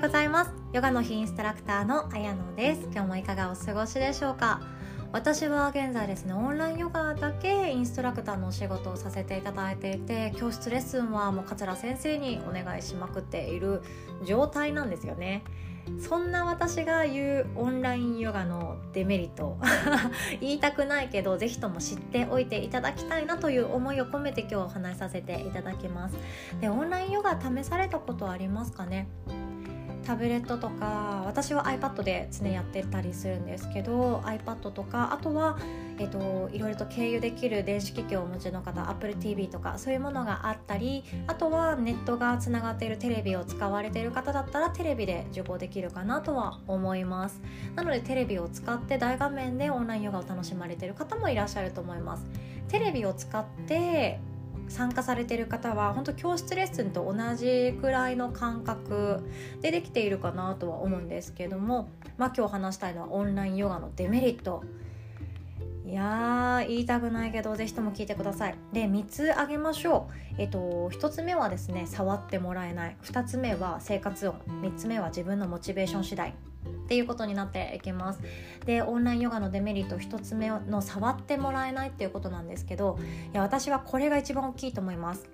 ようございます。ヨガの日インストラクターのあやのです。今日もいかがお過ごしでしょうか？私は現在ですねオンラインヨガだけインストラクターのお仕事をさせていただいていて教室レッスンはもう桂先生にお願いしまくっている状態なんですよね。そんな私が言うオンラインヨガのデメリット 言いたくないけど是非とも知っておいていただきたいなという思いを込めて今日お話しさせていただきます。でオンラインヨガ試されたことありますかね？タブレットとか私は iPad で常やってたりするんですけど iPad とかあとは、えっと、いろいろと経由できる電子機器をお持ちの方 AppleTV とかそういうものがあったりあとはネットがつながっているテレビを使われている方だったらテレビで受講できるかなとは思います。なのでテレビを使って大画面でオンラインヨガを楽しまれている方もいらっしゃると思います。テレビを使って参加されてる方は本当教室レッスンと同じくらいの感覚でできているかなとは思うんですけども、まあ、今日話したいのはオンラインヨガのデメリット。いや言いたくないけどぜひとも聞いてください。で3つあげましょう。えっと1つ目はですね触ってもらえない。2つ目は生活音。3つ目は自分のモチベーション次第。っていうことになっていきます。でオンラインヨガのデメリット1つ目の触ってもらえないっていうことなんですけどいや私はこれが一番大きいと思います。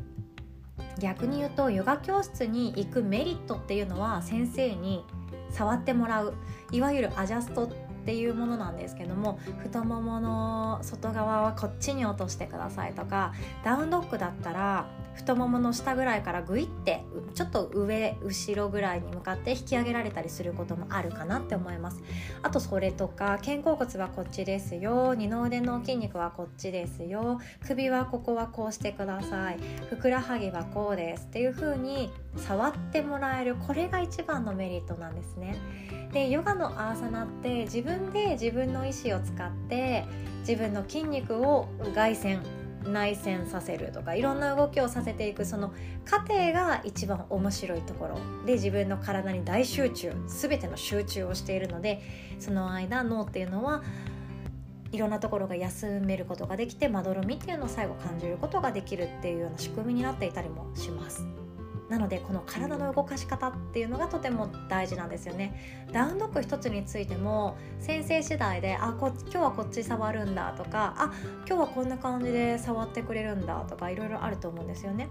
逆に言うとヨガ教室に行くメリットっていうのは先生に触ってもらういわゆるアジャストっていうものなんですけども太ももの外側はこっちに落としてくださいとかダウンドッグだったら太ももの下ぐらいからグイってちょっと上後ろぐらいに向かって引き上げられたりすることもあるかなって思います。あとそれとか肩甲骨はこっちですよ。二の腕の筋肉はこっちですよ。首はここはこうしてください。ふくらはぎはこうです。っていう風に触ってもらえるこれが一番のメリットなんですねでヨガのアーサナって自分で自分の意思を使って自分の筋肉を外旋内旋させるとかいろんな動きをさせていくその過程が一番面白いところで自分の体に大集中全ての集中をしているのでその間脳っていうのはいろんなところが休めることができてまどろみっていうのを最後感じることができるっていうような仕組みになっていたりもします。なのでこの体の動かし方っていうのがとても大事なんですよね。ダウンドッグ一つについても先生次第であこ今日はこっち触るんだとかあ今日はこんな感じで触ってくれるんだとかいろいろあると思うんですよね。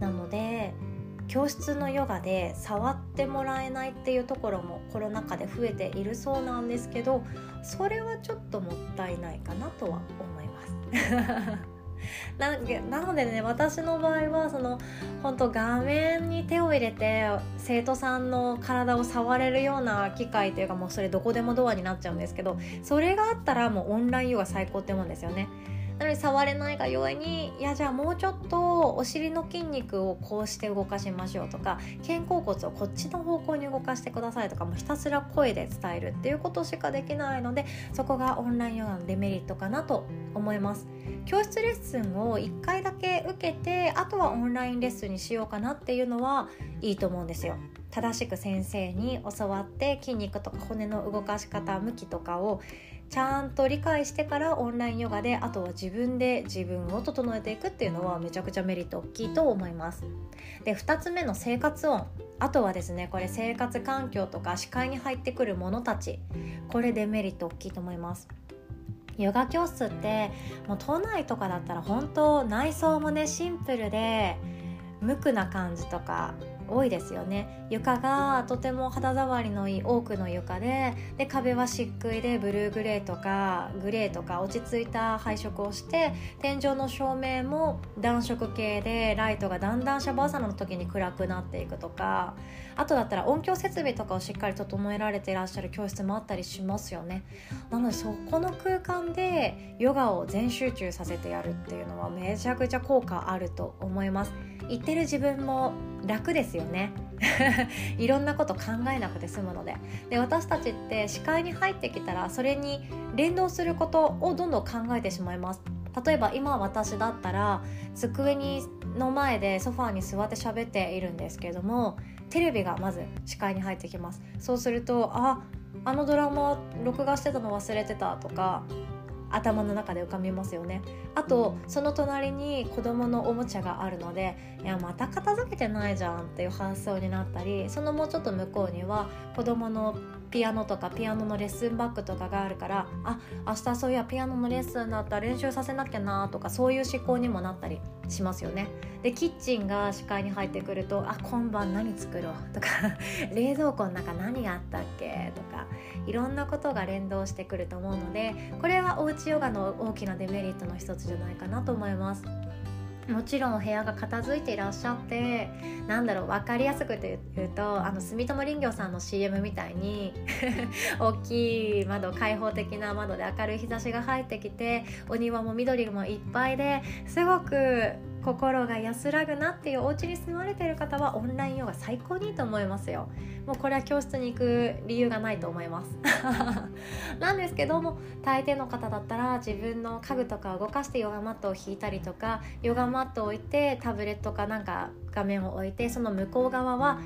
なので教室のヨガで触ってもらえないっていうところもコロナ禍で増えているそうなんですけどそれはちょっともったいないかなとは思います。ななのでね私の場合はその本当画面に手を入れて生徒さんの体を触れるような機会というかもうそれどこでもドアになっちゃうんですけどそれがあったらもうオンラインヨガ最高って思うんですよね。なので触れないがゆえにいやじゃあもうちょっとお尻の筋肉をこうして動かしましょうとか肩甲骨をこっちの方向に動かしてくださいとかもひたすら声で伝えるっていうことしかできないのでそこがオンラインヨガのデメリットかなと思います。教室レッスンを1回だけ受けてあとはオンラインレッスンにしようかなっていうのはいいと思うんですよ。正しく先生に教わって筋肉とか骨の動かし方向きとかをちゃんと理解してからオンラインヨガであとは自分で自分を整えていくっていうのはめちゃくちゃメリット大きいと思います。で2つ目の生活音。あとはですねこれ生活環境とか視界に入ってくるものたち。これデメリット大きいと思います。ヨガ教室ってもう都内とかだったら本当内装もねシンプルで無垢な感じとか多いですよね。床がとても肌触りのいい多くの床でで壁は漆喰でブルーグレーとかグレーとか落ち着いた配色をして天井の照明も暖色系でライトがだんだんシャバーサナの時に暗くなっていくとかあとだったら音響設備とかをしっかり整えられていらっしゃる教室もあったりしますよね。なのでそこの空間でヨガを全集中させてやるっていうのはめちゃくちゃ効果あると思います。言ってる自分も楽ですよね。いろんなこと考えなくて済むので。で私たちって視界に入ってきたらそれに連動することをどんどん考えてしまいます。例えば今私だったら机にの前でソファーに座って喋っているんですけれどもテレビがまず視界に入ってきます。そうするとああのドラマ録画してたの忘れてたとか頭の中で浮かびますよね。あとその隣に子供のおもちゃがあるのでいやまた片付けてないじゃんっていう発想になったりそのもうちょっと向こうには子供のピアノとかピアノのレッスンバッグとかがあるからあ明日そういやピアノのレッスンだったら練習させなきゃなとかそういう思考にもなったりしますよね。でキッチンが視界に入ってくると「あ今晩何作ろう」とか「冷蔵庫の中何があったっけ?」とかいろんなことが連動してくると思うのでこれはおうちヨガの大きなデメリットの一つじゃないかなと思います。もちろんお部屋が片付いていらっしゃってなんだろう分かりやすくて言うとあの住友林業さんの CM みたいに 大きい窓開放的な窓で明るい日差しが入ってきてお庭も緑もいっぱいですごく心が安らぐなっていうお家に住まれてる方はオンラインヨガ最高にいいと思いますよ。もうこれは教室に行く理由がないと思います。なんですけども大抵の方だったら自分の家具とかを動かしてヨガマットを引いたりとかヨガマットを置いてタブレットかなんか画面を置いてその向こう側は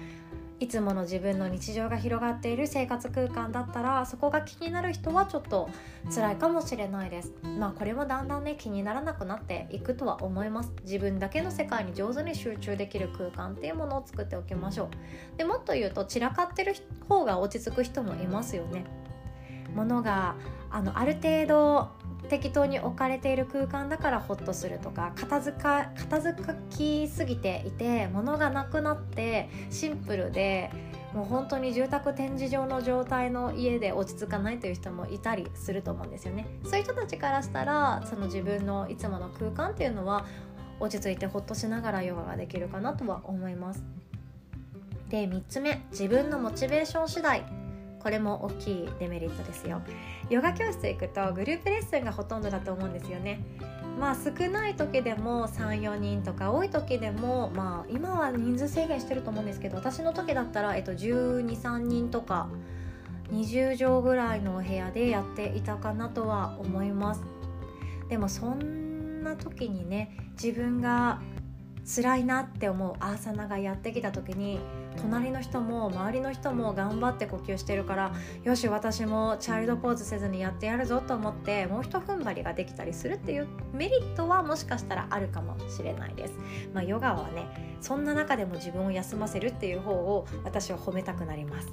いつもの自分の日常が広がっている生活空間だったらそこが気になる人はちょっと辛いかもしれないです。まあこれもだんだんね気にならなくなっていくとは思います。自分だけの世界に上手に集中できる空間っていうものを作っておきましょう。でもっと言うと散らかってる方が落ち着く人もいますよね。物があのある程度適当に置かれている空間だからホッとするとか片付か片付きすぎていて物がなくなってシンプルでもう本当に住宅展示場の状態の家で落ち着かないという人もいたりすると思うんですよね。そういう人たちからしたらその自分のいつもの空間っていうのは落ち着いてホッとしながらヨガができるかなとは思います。で3つ目自分のモチベーション次第。これも大きいデメリットですよ。ヨガ教室行くとグループレッスンがほとんどだと思うんですよね。まあ少ない時でも34人とか多い時でもまあ今は人数制限してると思うんですけど私の時だったら、えっと、123人とか20畳ぐらいのお部屋でやっていたかなとは思います。でもそんな時にね自分が辛いなって思うアーサナがやってきた時に隣の人も周りの人も頑張って呼吸してるからよし私もチャイルドポーズせずにやってやるぞと思ってもうひと踏ん張りができたりするっていうメリットはもしかしたらあるかもしれないです。まあ、ヨガはねそんな中でも自分を休ませるっていう方を私は褒めたくなります。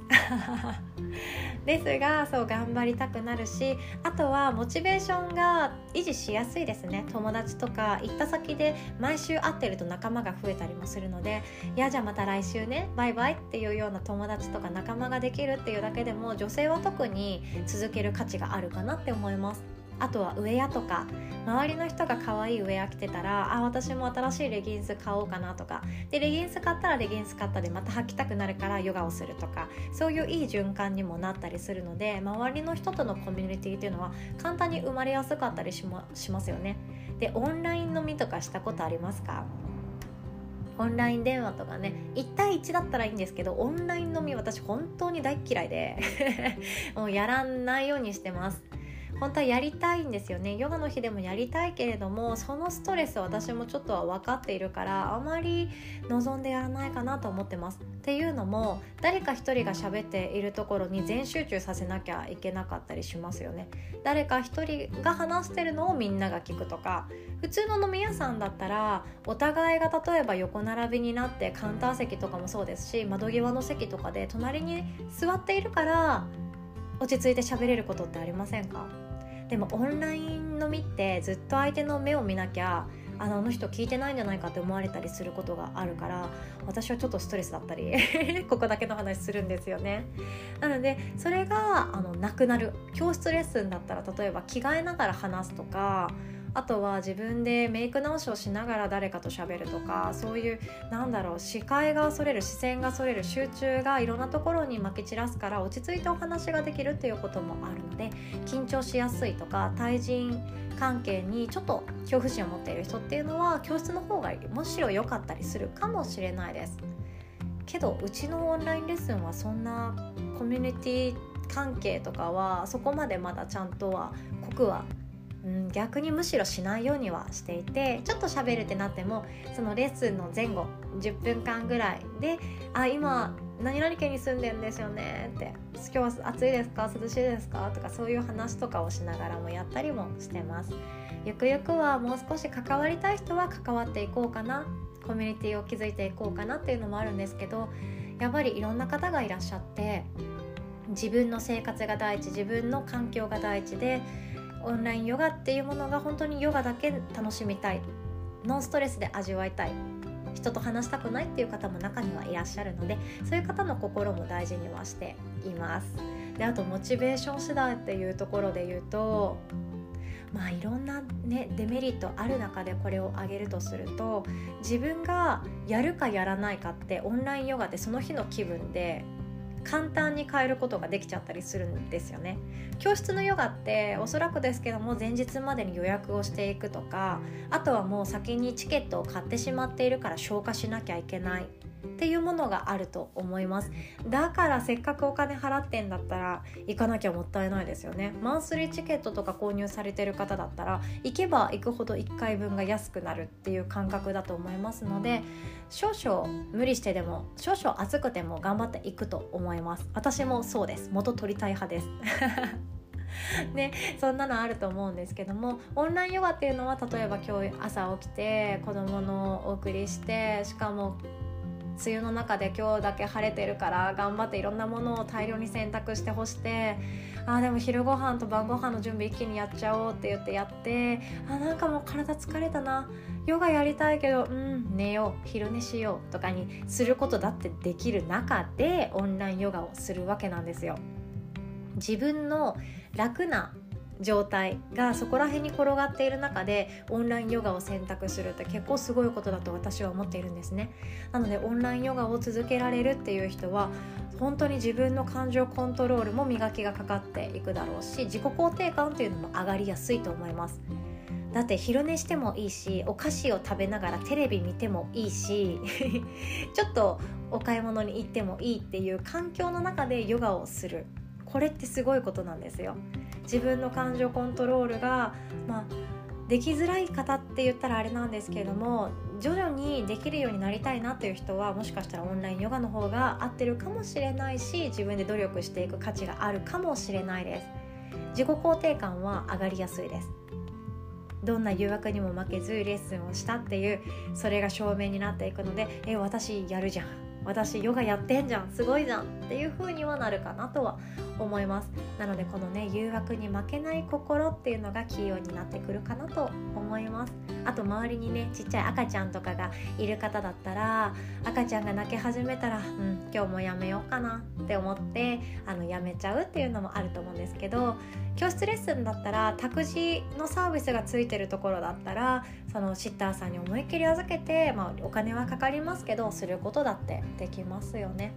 ですがそう頑張りたくなるしあとはモチベーションが維持しやすいですね友達とか行った先で毎週会ってると仲間が増えたりもするのでいやじゃあまた来週ねバイバイっていうような友達とか仲間ができるっていうだけでも女性は特に続ける価値があるかなって思いますあとはウェアとか周りの人が可愛いウェア着てたらあ私も新しいレギンス買おうかなとか。でレギンス買ったらレギンス買ったでまた履きたくなるからヨガをするとか。そういういい循環にもなったりするので周りの人とのコミュニティっていうのは簡単に生まれやすかったりし,、ま、しますよね。でオンライン飲みとかしたことありますか？オンライン電話とかね。1対1だったらいいんですけどオンライン飲み私本当に大嫌いで。もうやらないようにしてます。本当はやりたいんですよね。ヨガの日でもやりたいけれどもそのストレス私もちょっとは分かっているからあまり望んでやらないかなと思ってます。っていうのも誰か一人が喋っているところに全集中させなきゃいけなかったりしますよね。誰か一人が話してるのをみんなが聞くとか普通の飲み屋さんだったらお互いが例えば横並びになってカウンター席とかもそうですし窓際の席とかで隣に座っているから落ち着いて喋れることってありませんか？でもオンライン飲みってずっと相手の目を見なきゃあのあの人聞いてないんじゃないかって思われたりすることがあるから私はちょっとストレスだったり ここだけの話するんですよね。なのでそれがあのなくなる。教室レッスンだったら例えば着替えながら話すとかあとは自分でメイク直しをしながら誰かと喋るとかそういうなんだろう視界がそれる視線がそれる集中がいろんなところにまき散らすから落ち着いてお話ができるっていうこともあるので緊張しやすいとか対人関係にちょっと恐怖心を持っている人っていうのは教室の方がむしろ良かったりするかもしれないです。けどうちのオンラインレッスンはそんなコミュニティ関係とかはそこまでまだちゃんとは濃くはうん、逆にむしろしないようにはしていてちょっと喋るってなってもそのレッスンの前後10分間ぐらいであ今何々県に住んでんですよねって今日は暑いですか涼しいですかとかそういう話とかをしながらもやったりもしてます。ゆくゆくはもう少し関わりたい人は関わっていこうかなコミュニティを築いていこうかなっていうのもあるんですけどやっぱりいろんな方がいらっしゃって自分の生活が第一自分の環境が第一でオンラインヨガっていうものが本当にヨガだけ楽しみたいノンストレスで味わいたい人と話したくないっていう方も中にはいらっしゃるのでそういう方の心も大事にはしています。であとモチベーション次第っていうところで言うとまあいろんなねデメリットある中でこれを挙げるとすると自分がやるかやらないかってオンラインヨガでその日の気分で簡単に変えることができちゃったりするんですよね。教室のヨガっておそらくですけども前日までに予約をしていくとかあとはもう先にチケットを買ってしまっているから消化しなきゃいけない。っていうものがあると思います。だからせっかくお金払ってんだったら行かなきゃもったいないですよね。マンスリーチケットとか購入されてる方だったら行けば行くほど1回分が安くなるっていう感覚だと思いますので少々無理してでも少々暑くても頑張っていくと思います。私もそうです。元取りたい派です。ね、そんなのあると思うんですけどもオンラインヨガっていうのは例えば今日朝起きて子供のお送りしてしかも梅雨の中で今日だけ晴れてるから頑張っていろんなものを大量に洗濯して干してあーでも昼ご飯と晩ご飯の準備一気にやっちゃおうって言ってやってあなんかもう体疲れたなヨガやりたいけどうん寝よう昼寝しようとかにすることだってできる中でオンラインヨガをするわけなんですよ。自分の楽な状態がそこら辺に転がっている中でオンラインヨガを選択するって結構すごいことだと私は思っているんですね。なのでオンラインヨガを続けられるっていう人は本当に自分の感情コントロールも磨きがかかっていくだろうし自己肯定感っていうのも上がりやすいと思います。だって昼寝してもいいしお菓子を食べながらテレビ見てもいいし ちょっとお買い物に行ってもいいっていう環境の中でヨガをする。これってすごいことなんですよ。自分の感情コントロールが、まあ、できづらい方って言ったらあれなんですけれども徐々にできるようになりたいなっていう人はもしかしたらオンラインヨガの方が合ってるかもしれないし自分で努力していく価値があるかもしれないです。自己肯定感は上がりやすいです。どんな誘惑にも負けずレッスンをしたっていうそれが証明になっていくのでえ私やるじゃん。私ヨガやってんじゃんすごいじゃんっていう風にはなるかなとは思います。なのでこのね誘惑に負けない心っていうのがキーになってくるかなと思います。あと周りにねちっちゃい赤ちゃんとかがいる方だったら赤ちゃんが泣き始めたらうん今日もやめようかなって思ってあのやめちゃうっていうのもあると思うんですけど教室レッスンだったら託児のサービスがついてるところだったらそのシッターさんに思いっきり預けて、まあ、お金はかかりますけどすることだってできますよね。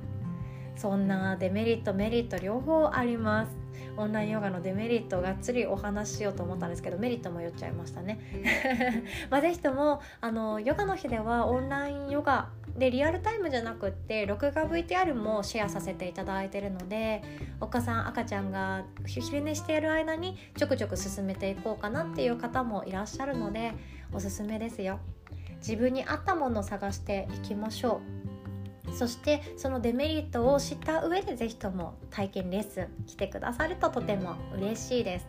そんなデメリットメリット両方あります。オンラインヨガのデメリットをがっつりお話ししようと思ったんですけどメリットも言っちゃいましたね。まあぜひともあのヨガの日ではオンラインヨガでリアルタイムじゃなくって録画 VTR もシェアさせていただいてるのでお母さん赤ちゃんが昼寝している間にちょくちょく進めていこうかなっていう方もいらっしゃるのでおすすめですよ。自分に合ったものを探していきましょう。そしてそのデメリットを知った上で是非とも体験レッスン来てくださるととても嬉しいです。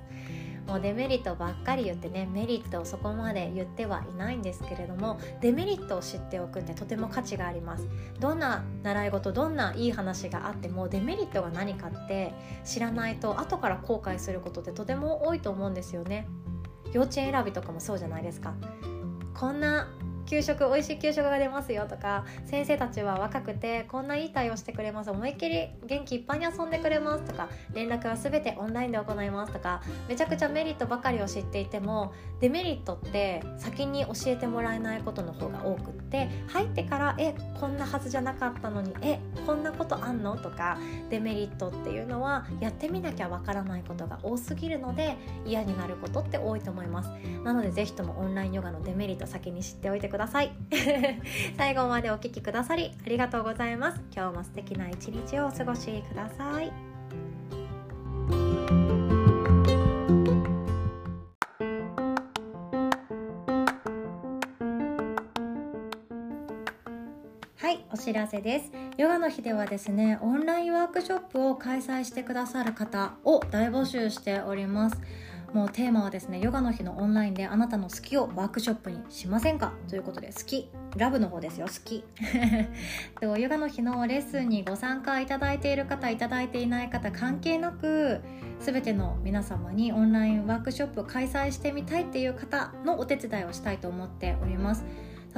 もうデメリットばっかり言ってねメリットをそこまで言ってはいないんですけれどもデメリットを知っておくってとても価値があります。どんな習い事どんないい話があってもデメリットが何かって知らないと後から後悔することってとても多いと思うんですよね。幼稚園選びとかもそうじゃないですか。こんな給食美味しい給食が出ますよとか先生たちは若くてこんないい対応してくれます。思いっきり元気いっぱいに遊んでくれますとか連絡は全てオンラインで行いますとかめちゃくちゃメリットばかりを知っていてもデメリットって先に教えてもらえないことの方が多くって入ってからえこんなはずじゃなかったのにえこんなことあんのとかデメリットっていうのはやってみなきゃわからないことが多すぎるので嫌になることって多いと思います。なのでぜひともオンラインヨガのデメリット先に知っておいてください。ください。最後までお聴きくださりありがとうございます。今日も素敵な一日をお過ごしください。はいお知らせです。ヨガの日ではですねオンラインワークショップを開催してくださる方を大募集しております。もうテーマはですねヨガの日のオンラインであなたの好きをワークショップにしませんか？ということで好き。ラブの方ですよ好き。ヨガの日のレッスンにご参加いただいている方いただいていない方関係なく全ての皆様にオンラインワークショップを開催してみたいっていう方のお手伝いをしたいと思っております。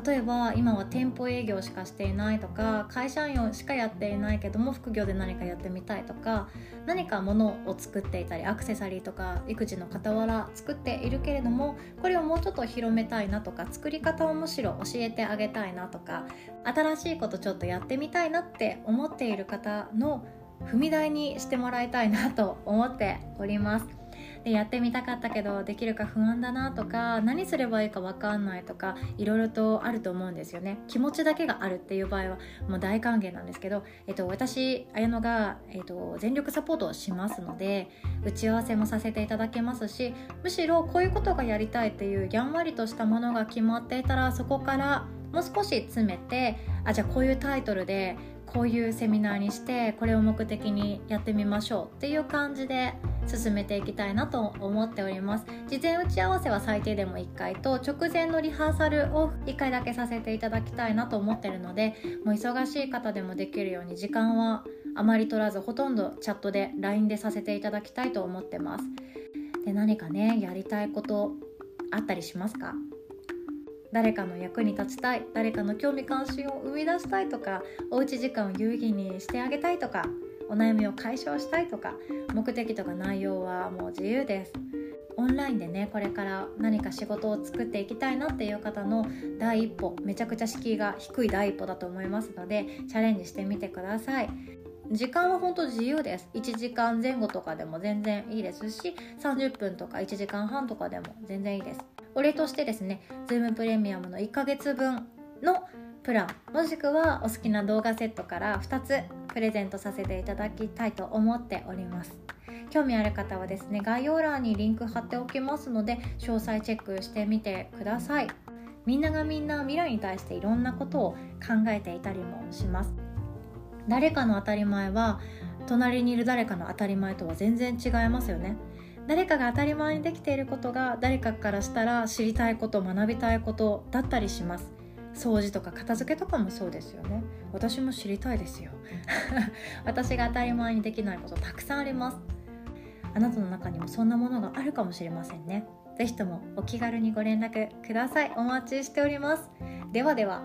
例えば今は店舗営業しかしていないとか会社員しかやっていないけども副業で何かやってみたいとか何か物を作っていたりアクセサリーとか育児の傍ら作っているけれどもこれをもうちょっと広めたいなとか作り方をむしろ教えてあげたいなとか新しいことちょっとやってみたいなって思っている方の踏み台にしてもらいたいなと思っております。でやってみたかったけどできるか不安だなとか何すればいいか分かんないとかいろいろとあると思うんですよね。気持ちだけがあるっていう場合はもう大歓迎なんですけど、えっと、私綾乃が、えっと、全力サポートをしますので打ち合わせもさせていただけますしむしろこういうことがやりたいっていうやんわりとしたものが決まっていたらそこからもう少し詰めてあじゃあこういうタイトルでこういうセミナーにしてこれを目的にやってみましょうっていう感じで進めていきたいなと思っております。事前打ち合わせは最低でも1回と直前のリハーサルを1回だけさせていただきたいなと思ってるのでもう忙しい方でもできるように時間はあまり取らずほとんどチャットで LINE でさせていただきたいと思ってます。で何かねやりたいことあったりしますか？誰かの役に立ちたい誰かの興味関心を生み出したいとかおうち時間を有意義にしてあげたいとかお悩みを解消したいとか目的とか内容はもう自由です。オンラインでねこれから何か仕事を作っていきたいなっていう方の第一歩めちゃくちゃ敷居が低い第一歩だと思いますのでチャレンジしてみてください。時間は本当自由です。1時間前後とかでも全然いいですし30分とか1時間半とかでも全然いいです。お礼としてですね Zoom プレミアムの1ヶ月分のプランもしくはお好きな動画セットから2つプレゼントさせていただきたいと思っております。興味ある方はですね概要欄にリンク貼っておきますので詳細チェックしてみてください。みんながみんな未来に対していろんなことを考えていたりもします。誰かの当たり前は隣にいる誰かの当たり前とは全然違いますよね。誰かが当たり前にできていることが誰かからしたら知りたいこと学びたいことだったりします。掃除とか片付けとかもそうですよね。私も知りたいですよ。私が当たり前にできないことたくさんあります。あなたの中にもそんなものがあるかもしれませんね。是非ともお気軽にご連絡ください。お待ちしております。ではでは。